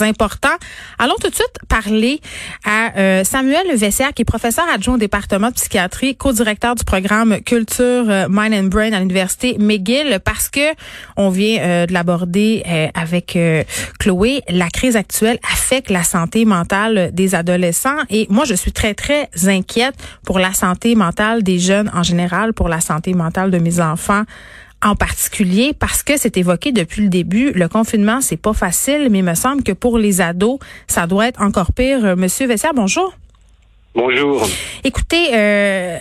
important. Allons tout de suite parler à euh, Samuel Vessière, qui est professeur adjoint au département de psychiatrie, co-directeur du programme Culture euh, Mind and Brain à l'université McGill, parce que on vient euh, de l'aborder avec Chloé. La crise actuelle affecte la santé mentale des adolescents et moi je suis très très inquiète pour la santé mentale des jeunes en général, pour la santé mentale de mes enfants en particulier parce que c'est évoqué depuis le début. Le confinement, c'est pas facile, mais il me semble que pour les ados, ça doit être encore pire. Euh, Monsieur Vessière, bonjour. Bonjour. Écoutez, euh,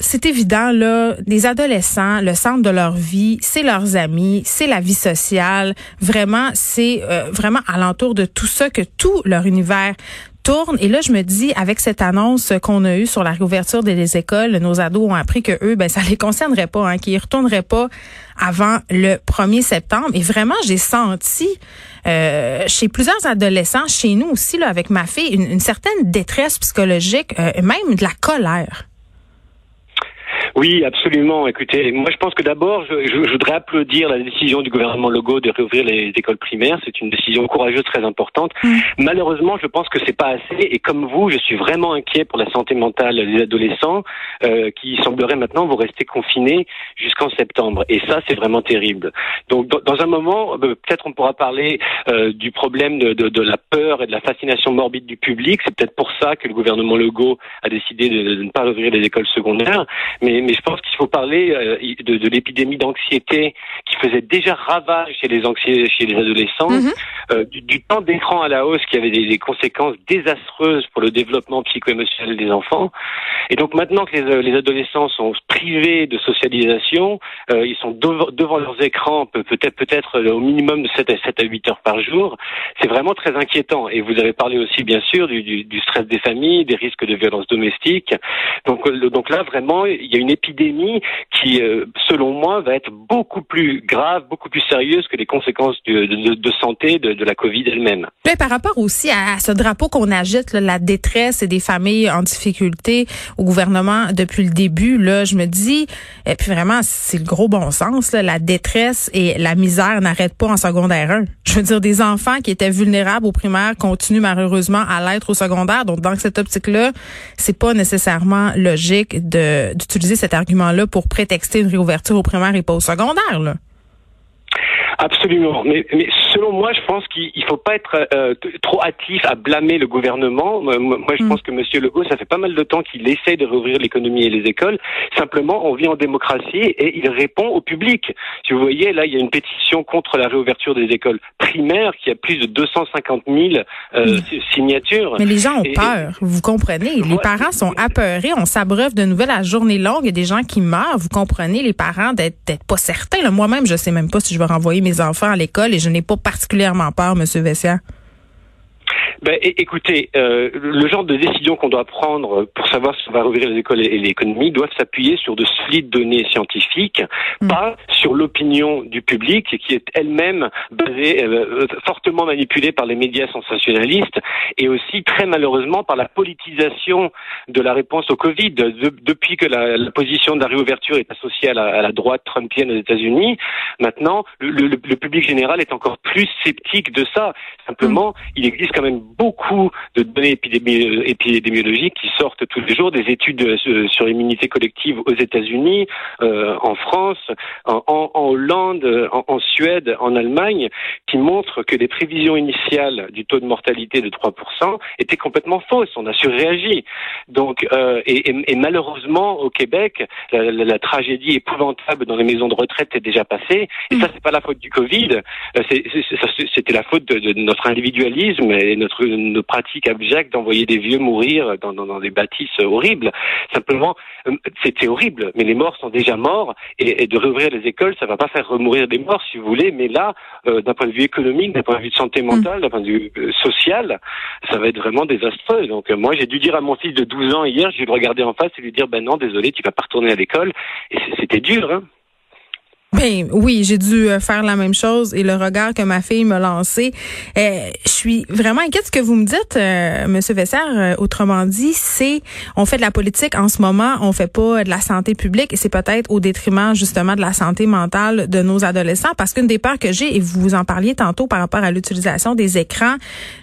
c'est évident, là, les adolescents, le centre de leur vie, c'est leurs amis, c'est la vie sociale. Vraiment, c'est euh, vraiment alentour de tout ça que tout leur univers Et là, je me dis, avec cette annonce qu'on a eue sur la réouverture des écoles, nos ados ont appris que eux, ben, ça les concernerait pas, hein, qu'ils retourneraient pas avant le 1er septembre. Et vraiment, j'ai senti euh, chez plusieurs adolescents, chez nous aussi, là, avec ma fille, une, certaine détresse psychologique, euh, même de la colère. Oui, absolument. Écoutez, moi je pense que d'abord, je, je, voudrais applaudir la décision du gouvernement Legault de réouvrir les écoles primaires. C'est une décision courageuse, très importante. Mm. Malheureusement, je pense que c'est pas assez. Et comme vous, je suis vraiment inquiet pour la santé mentale des adolescents euh, qui sembleraient maintenant vous rester confinés jusqu'en septembre. Et ça, c'est vraiment terrible. Donc, dans, un moment, euh, peut-être on pourra parler euh, du problème de, de, de, la peur et de la fascination morbide du public. C'est peut-être pour ça que le gouvernement Legault a décidé de, de ne pas réouvrir les écoles secondaires. Mais mais je pense qu'il faut parler euh, de, de l'épidémie d'anxiété qui faisait déjà ravage chez les chez les adolescents, mhm. euh, du, temps d'écran à la hausse qui avait des, conséquences désastreuses pour le développement psycho-émotionnel des enfants. Et donc maintenant que les, euh, les adolescents sont privés de socialisation, ils sont devant leurs écrans peut-être peut-être au minimum de 7 à 7 à 8 heures par jour. C'est vraiment très inquiétant. Et vous avez parlé aussi bien sûr du, du, du stress des familles, des risques de violence domestique. Donc donc là vraiment il y a une épidémie qui, euh, selon moi, va être beaucoup plus grave, beaucoup plus sérieuse que les conséquences de, santé de, la Covid elle-même. par rapport aussi à, ce drapeau qu'on agite, la détresse et des familles en difficulté au gouvernement depuis le début, là, je me dis, et puis vraiment, c'est le gros bon sens, la détresse et la misère n'arrêtent pas en secondaire 1. Je veux dire, des enfants qui étaient vulnérables au primaire continuent malheureusement à l'être au secondaire. Donc, dans cette optique-là, c'est pas nécessairement logique d'utiliser cet argument-là pour prétexter une réouverture au primaire et pas au secondaire. Là. Absolument. Mais, mais, selon moi, je pense qu'il ne faut pas être euh, trop hâtif à blâmer le gouvernement. Moi, je mm. pense que M. Legault, ça fait pas mal de temps qu'il essaie de réouvrir l'économie et les écoles. Simplement, on vit en démocratie et il répond au public. Si vous voyez, là, il y a une pétition contre la réouverture des écoles primaires qui a plus de 250 000 euh, signatures. Mais les gens ont peur, vous comprenez. Les parents sont apeurés. On s'abreuve de nouvelles à journée longue. Il y a des gens qui meurent. Vous comprenez, les parents d'être pas certains. Moi-même, je sais même pas si je vais renvoyer mes enfants à l'école et je n'ai pas particulièrement peur, Monsieur Vessia. Ben, écoutez, euh, le genre de décision qu'on doit prendre pour savoir si on va rouvrir les écoles et l'économie doivent s'appuyer sur de solides données scientifiques, mm. pas sur l'opinion du public qui est elle-même basée, euh, fortement manipulée par les médias sensationnalistes et aussi très malheureusement par la politisation de la réponse au Covid. depuis que la, la, position de la réouverture est associée à la, à la droite trumpienne aux États-Unis, maintenant le, le, le, public général est encore plus sceptique de ça. Simplement, mm. il existe quand même beaucoup de données épidémiologiques qui sortent tous les jours, des études euh, sur l'immunité collective aux États-Unis, euh, en France, en, Hollande, en, Suède, en Allemagne, qui montrent que les prévisions initiales du taux de mortalité de 3% étaient complètement fausses. On a surréagi. Donc, euh, et, malheureusement, au Québec, la, tragédie épouvantable dans les maisons de retraite est déjà passée. Et ça, c'est pas la faute du Covid. C'était la faute de, de notre individualisme et notre nos pratiques abjectes d'envoyer des vieux mourir dans, dans, des bâtisses horribles. Simplement, euh, c'était horrible, mais les morts sont déjà morts et, de réouvrir les écoles, ça va pas faire remourir des morts, si vous voulez, mais là, euh, d'un point de vue économique, d'un point de vue de santé mentale, d'un point de vue euh, social, ça va être vraiment désastreux. Donc moi, j'ai dû dire à mon fils de 12 ans hier, j'ai dû le regarder en face et lui dire, ben non, désolé, tu vas pas retourner à l'école. Et c'était dur, hein. Ben oui, j'ai dû euh, faire la même chose et le regard que ma fille me lançait. Euh, je suis vraiment inquiète. Ce que vous me dites, euh, Monsieur Vesser, euh, autrement dit, c'est on fait de la politique en ce moment, on fait pas de la santé publique et c'est peut-être au détriment justement de la santé mentale de nos adolescents. Parce qu'une des peurs que j'ai, et vous en parliez tantôt par rapport à l'utilisation des écrans,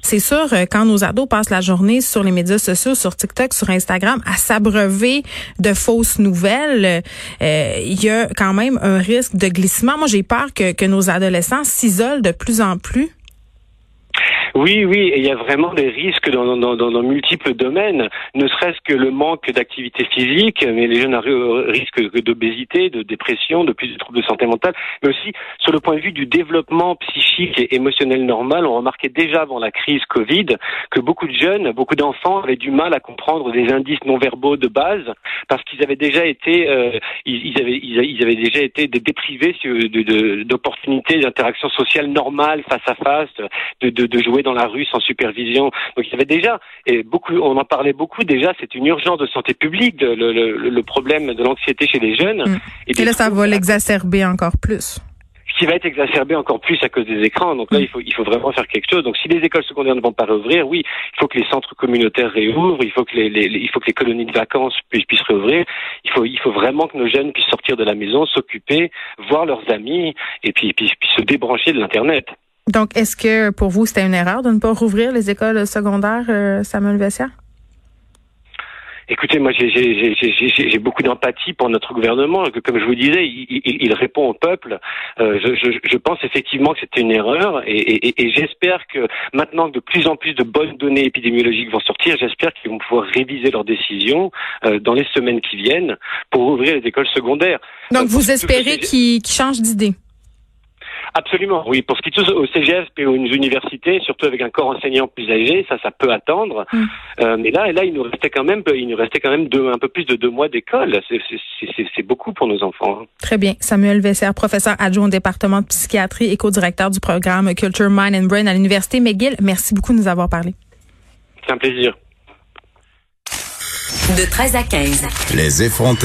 c'est sûr quand nos ados passent la journée sur les médias sociaux, sur TikTok, sur Instagram, à s'abreuver de fausses nouvelles, il y a quand même un risque de glissement. Moi, j'ai peur que, que nos adolescents s'isolent de plus en plus. Oui, oui, il y a vraiment des risques dans, dans, dans, dans multiples domaines, ne serait-ce que le manque d'activité physique, mais les jeunes risquent d'obésité, de dépression, de plus de troubles de santé mentale, mais aussi sur le point de vue du développement psychique et émotionnel normal, on remarquait déjà avant la crise Covid que beaucoup de jeunes, beaucoup d'enfants avaient du mal à comprendre des indices non verbaux de base parce qu'ils avaient déjà été, euh, ils, avaient, ils, avaient déjà été déprivés d'opportunités d'interaction sociale normale face à face, de, de, de jouer dans la rue sans supervision. Donc il y avait déjà, et beaucoup, on en parlait beaucoup déjà, c'est une urgence de santé publique, le, le, le problème de l'anxiété chez les jeunes. Mm. Et, là, ça va l'exacerber encore plus qui va être exacerbé encore plus à cause des écrans. Donc là, mm. il faut, il faut vraiment faire quelque chose. Donc si les écoles secondaires ne vont pas rouvrir, oui, il faut que les centres communautaires réouvrent, il faut que les, les, il faut que les colonies de vacances puissent, puissent réouvrir. Il faut, il faut vraiment que nos jeunes puissent sortir de la maison, s'occuper, voir leurs amis, et puis, puis, puis se débrancher de l'internet. Donc, est-ce que pour vous, c'était une erreur de ne pas rouvrir les écoles secondaires, euh, Samuel Vessia? Écoutez, moi j'ai beaucoup d'empathie pour notre gouvernement. Comme je vous disais, il, répond au peuple. Euh, je, pense effectivement que c'était une erreur et, j'espère que maintenant que de plus en plus de bonnes données épidémiologiques vont sortir, j'espère qu'ils vont pouvoir réviser leurs décisions euh, dans les semaines qui viennent pour ouvrir les écoles secondaires. Donc vous espérez qu'ils changent d'idée? Absolument, oui. Pour ce qui touche au CGF et aux universités, surtout avec un corps enseignant plus âgé, ça, ça peut attendre. Mm. Euh, mais là, là, il nous restait quand même, il nous restait quand même deux, un peu plus de deux mois d'école. C'est beaucoup pour nos enfants. Hein. Très bien. Samuel Vesser, professeur adjoint au département de psychiatrie et co-directeur du programme Culture, Mind and Brain à l'Université McGill. Merci beaucoup de nous avoir parlé. C'est un plaisir. De 13 à 15. Les effrontés.